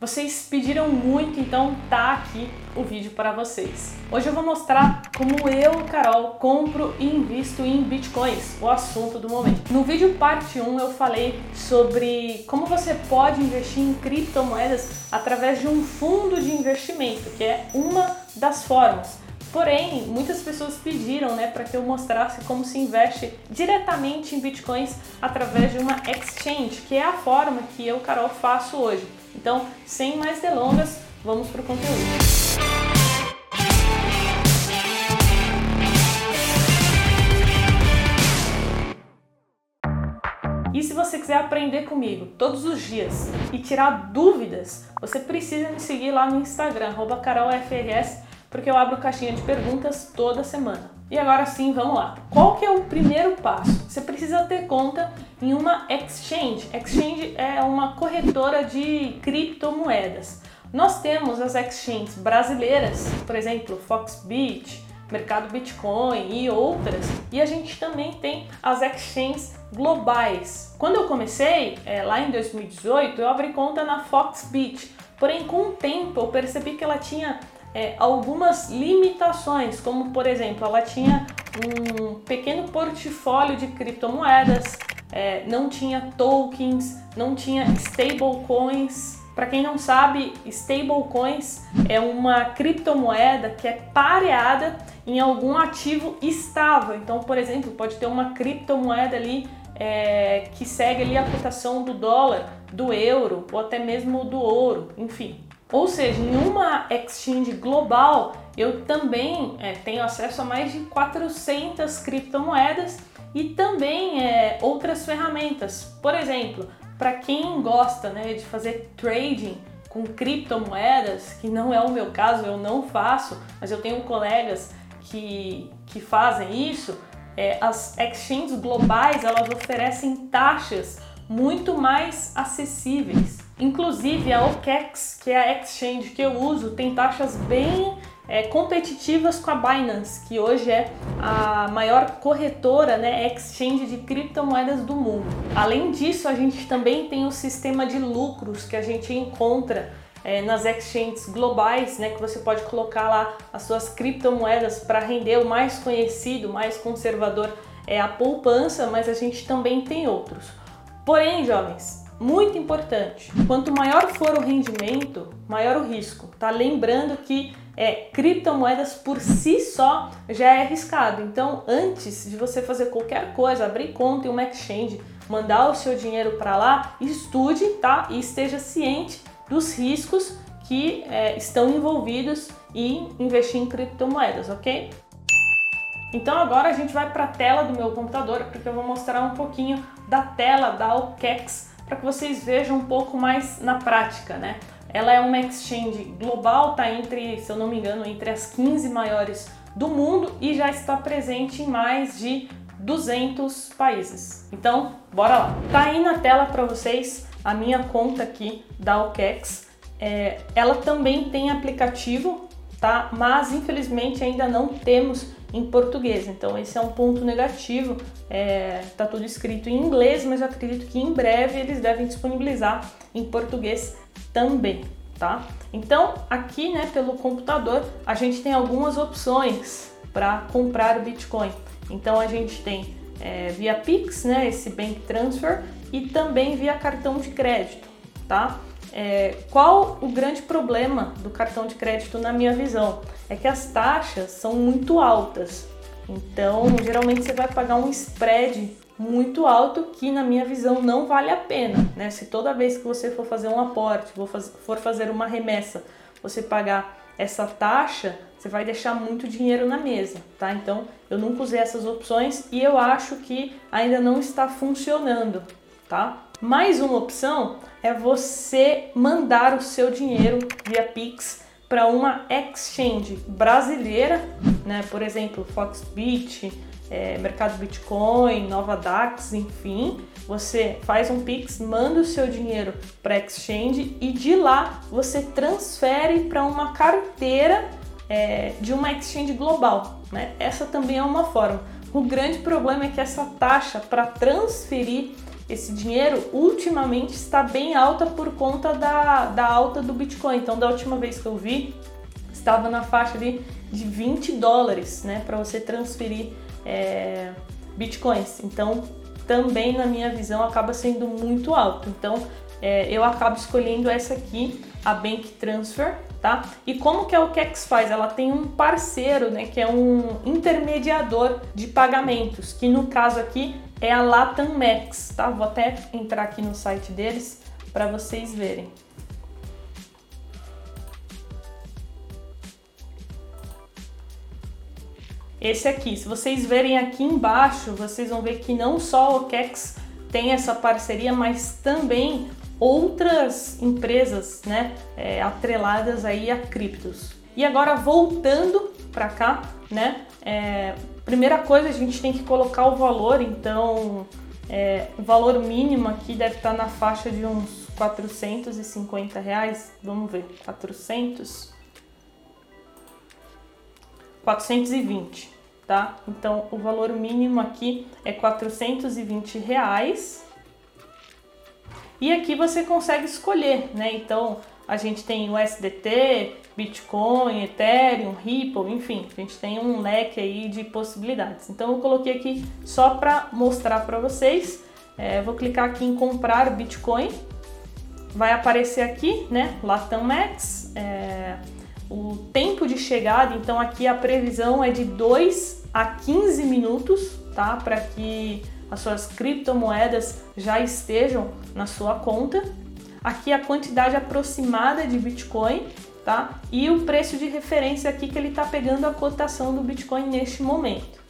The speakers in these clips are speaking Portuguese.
Vocês pediram muito, então tá aqui o vídeo para vocês. Hoje eu vou mostrar como eu, Carol, compro e invisto em bitcoins, o assunto do momento. No vídeo parte 1 eu falei sobre como você pode investir em criptomoedas através de um fundo de investimento, que é uma das formas. Porém, muitas pessoas pediram né, para que eu mostrasse como se investe diretamente em bitcoins através de uma exchange, que é a forma que eu, Carol, faço hoje. Então, sem mais delongas, vamos para o conteúdo. E se você quiser aprender comigo todos os dias e tirar dúvidas, você precisa me seguir lá no Instagram, carolfrs, porque eu abro caixinha de perguntas toda semana. E agora sim, vamos lá. Qual que é o primeiro passo? Você precisa ter conta em uma exchange. Exchange é uma corretora de criptomoedas. Nós temos as exchanges brasileiras, por exemplo, Foxbit, Mercado Bitcoin e outras, e a gente também tem as exchanges globais. Quando eu comecei, é, lá em 2018, eu abri conta na Foxbit, porém com o tempo eu percebi que ela tinha é, algumas limitações, como por exemplo, ela tinha um pequeno portfólio de criptomoedas, é, não tinha tokens, não tinha stablecoins. Para quem não sabe, stablecoins é uma criptomoeda que é pareada em algum ativo estável. Então, por exemplo, pode ter uma criptomoeda ali é, que segue ali a cotação do dólar, do euro ou até mesmo do ouro, enfim. Ou seja, em uma exchange global, eu também é, tenho acesso a mais de 400 criptomoedas e também é, outras ferramentas. Por exemplo, para quem gosta né, de fazer trading com criptomoedas, que não é o meu caso, eu não faço, mas eu tenho colegas que, que fazem isso, é, as exchanges globais elas oferecem taxas muito mais acessíveis. Inclusive a OKEx, que é a exchange que eu uso, tem taxas bem é, competitivas com a Binance, que hoje é a maior corretora, né, exchange de criptomoedas do mundo. Além disso, a gente também tem o sistema de lucros que a gente encontra é, nas exchanges globais, né, que você pode colocar lá as suas criptomoedas para render o mais conhecido, mais conservador é a poupança, mas a gente também tem outros. Porém, jovens, muito importante. Quanto maior for o rendimento, maior o risco. Tá lembrando que é, criptomoedas por si só já é arriscado. Então, antes de você fazer qualquer coisa, abrir conta em uma exchange, mandar o seu dinheiro para lá, estude, tá? E esteja ciente dos riscos que é, estão envolvidos em investir em criptomoedas, ok? Então agora a gente vai para a tela do meu computador porque eu vou mostrar um pouquinho da tela da OKEx para que vocês vejam um pouco mais na prática, né? Ela é uma exchange global, tá entre, se eu não me engano, entre as 15 maiores do mundo e já está presente em mais de 200 países. Então, bora lá. Tá aí na tela para vocês a minha conta aqui da OKEx. É, ela também tem aplicativo, tá? Mas infelizmente ainda não temos em português. Então esse é um ponto negativo. É, tá tudo escrito em inglês, mas eu acredito que em breve eles devem disponibilizar em português também, tá? Então aqui, né, pelo computador, a gente tem algumas opções para comprar o Bitcoin. Então a gente tem é, via Pix, né, esse bank transfer e também via cartão de crédito, tá? É, qual o grande problema do cartão de crédito, na minha visão? É que as taxas são muito altas. Então, geralmente você vai pagar um spread muito alto que, na minha visão, não vale a pena. Né? Se toda vez que você for fazer um aporte, for fazer uma remessa, você pagar essa taxa, você vai deixar muito dinheiro na mesa, tá? Então, eu nunca usei essas opções e eu acho que ainda não está funcionando, tá? Mais uma opção é você mandar o seu dinheiro via Pix para uma exchange brasileira, né? Por exemplo, Foxbit, é, Mercado Bitcoin, Nova Dax, enfim. Você faz um Pix, manda o seu dinheiro para exchange e de lá você transfere para uma carteira é, de uma exchange global. Né? Essa também é uma forma. O grande problema é que essa taxa para transferir esse dinheiro ultimamente está bem alta por conta da, da alta do Bitcoin. Então, da última vez que eu vi, estava na faixa de, de 20 dólares, né, para você transferir é, Bitcoins. Então, também na minha visão acaba sendo muito alto. Então, é, eu acabo escolhendo essa aqui, a Bank Transfer, tá? E como que a OKEx faz? Ela tem um parceiro, né, que é um intermediador de pagamentos, que no caso aqui é a Latam Max, tá? Vou até entrar aqui no site deles para vocês verem. Esse aqui, se vocês verem aqui embaixo, vocês vão ver que não só o OKEx tem essa parceria, mas também outras empresas, né, é, atreladas aí a criptos. E agora voltando para cá, né, é, primeira coisa a gente tem que colocar o valor, então é, o valor mínimo aqui deve estar na faixa de uns 450 reais, vamos ver, 400, 420, tá? Então o valor mínimo aqui é 420 reais e aqui você consegue escolher, né? Então a gente tem o SDT, Bitcoin, Ethereum, Ripple, enfim, a gente tem um leque aí de possibilidades. Então eu coloquei aqui só para mostrar para vocês. É, vou clicar aqui em comprar Bitcoin, vai aparecer aqui, né? Latam Max, é, o tempo de chegada. Então aqui a previsão é de 2 a 15 minutos, tá? Para que as suas criptomoedas já estejam na sua conta. Aqui a quantidade aproximada de Bitcoin, tá? E o preço de referência aqui que ele está pegando a cotação do Bitcoin neste momento.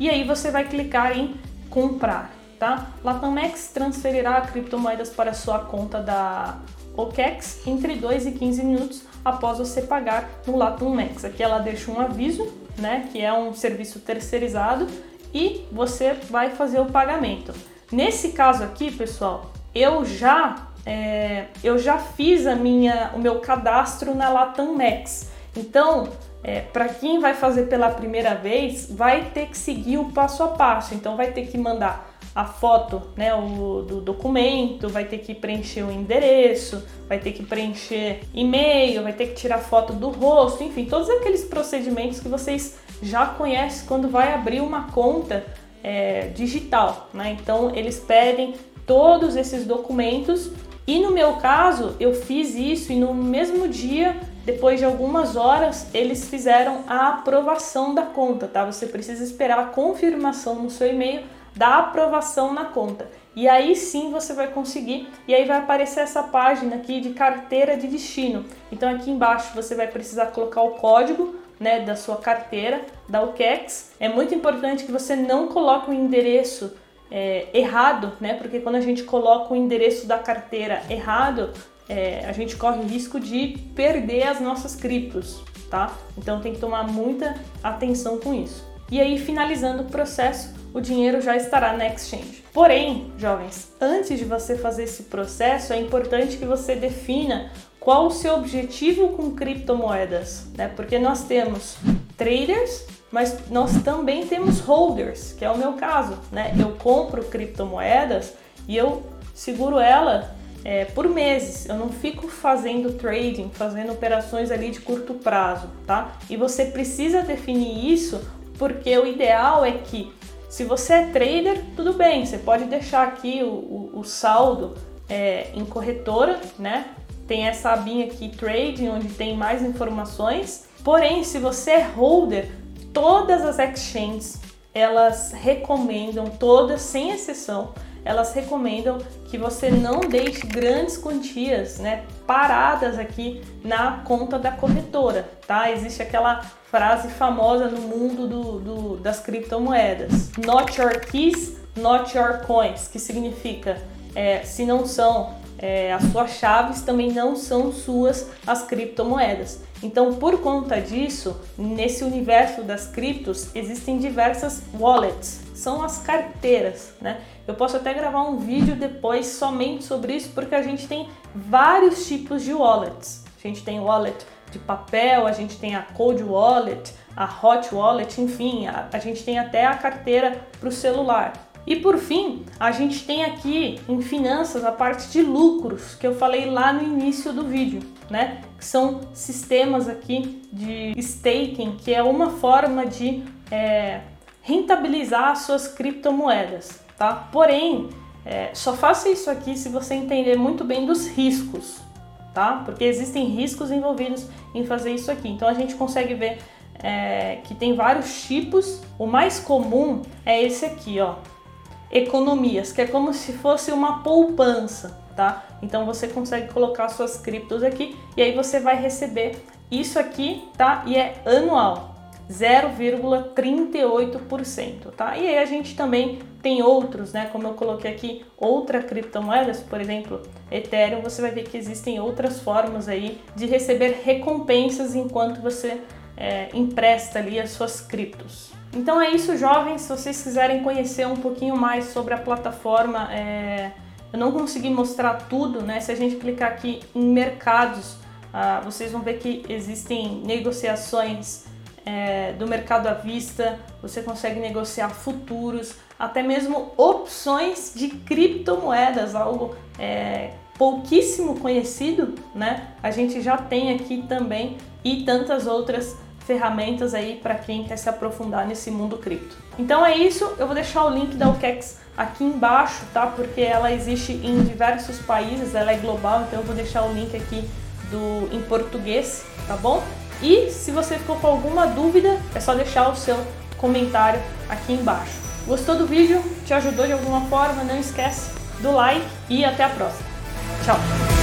E aí você vai clicar em comprar, tá? Latamex transferirá criptomoedas para sua conta da OKEx entre 2 e 15 minutos após você pagar no Latamx. Aqui ela deixa um aviso, né, que é um serviço terceirizado e você vai fazer o pagamento. Nesse caso aqui, pessoal, eu já é, eu já fiz a minha, o meu cadastro na Latam Max. Então, é, para quem vai fazer pela primeira vez, vai ter que seguir o passo a passo. Então, vai ter que mandar a foto né, o, do documento, vai ter que preencher o endereço, vai ter que preencher e-mail, vai ter que tirar foto do rosto, enfim, todos aqueles procedimentos que vocês já conhece quando vai abrir uma conta é, digital, né? Então eles pedem todos esses documentos e no meu caso eu fiz isso e no mesmo dia, depois de algumas horas, eles fizeram a aprovação da conta, tá? Você precisa esperar a confirmação no seu e-mail da aprovação na conta. E aí sim você vai conseguir, e aí vai aparecer essa página aqui de carteira de destino. Então aqui embaixo você vai precisar colocar o código né, da sua carteira, da OKEx. É muito importante que você não coloque o endereço é, errado, né, porque quando a gente coloca o endereço da carteira errado, é, a gente corre o risco de perder as nossas criptos, tá? Então tem que tomar muita atenção com isso. E aí, finalizando o processo, o dinheiro já estará na exchange. Porém, jovens, antes de você fazer esse processo, é importante que você defina qual o seu objetivo com criptomoedas, né? Porque nós temos traders, mas nós também temos holders, que é o meu caso, né? Eu compro criptomoedas e eu seguro ela é, por meses. Eu não fico fazendo trading, fazendo operações ali de curto prazo, tá? E você precisa definir isso porque o ideal é que se você é trader, tudo bem, você pode deixar aqui o, o, o saldo é, em corretora, né? tem essa abinha aqui Trading, onde tem mais informações. Porém, se você é holder, todas as exchanges elas recomendam, todas sem exceção, elas recomendam que você não deixe grandes quantias, né, paradas aqui na conta da corretora, tá? Existe aquela frase famosa no mundo do, do, das criptomoedas: Not your keys, not your coins, que significa é, se não são é, as suas chaves também não são suas as criptomoedas. Então, por conta disso, nesse universo das criptos existem diversas wallets, são as carteiras, né? Eu posso até gravar um vídeo depois somente sobre isso, porque a gente tem vários tipos de wallets. A gente tem wallet de papel, a gente tem a cold wallet, a hot wallet, enfim, a, a gente tem até a carteira para o celular E por fim, a gente tem aqui em finanças a parte de lucros que eu falei lá no início do vídeo, né? Que são sistemas aqui de staking, que é uma forma de é, rentabilizar suas criptomoedas, tá? Porém, é, só faça isso aqui se você entender muito bem dos riscos, tá? Porque existem riscos envolvidos em fazer isso aqui. Então a gente consegue ver é, que tem vários tipos. O mais comum é esse aqui, ó, economias, que é como se fosse uma poupança, tá? Então você consegue colocar suas criptos aqui e aí você vai receber isso aqui, tá? E é anual, 0,38%, tá? E aí a gente também tem outros, né? Como eu coloquei aqui, outra criptomoedas, por exemplo, Ethereum, você vai ver que existem outras formas aí de receber recompensas enquanto você é, empresta ali as suas criptos. Então é isso, jovens. Se vocês quiserem conhecer um pouquinho mais sobre a plataforma, é... eu não consegui mostrar tudo, né? Se a gente clicar aqui em mercados, ah, vocês vão ver que existem negociações é, do mercado à vista, você consegue negociar futuros, até mesmo opções de criptomoedas, algo é, pouquíssimo conhecido, né? A gente já tem aqui também e tantas outras ferramentas aí para quem quer se aprofundar nesse mundo cripto. Então é isso, eu vou deixar o link da OKEx aqui embaixo, tá? Porque ela existe em diversos países, ela é global, então eu vou deixar o link aqui do em português, tá bom? E se você ficou com alguma dúvida, é só deixar o seu comentário aqui embaixo. Gostou do vídeo? Te ajudou de alguma forma? Não esquece do like e até a próxima. Tchau!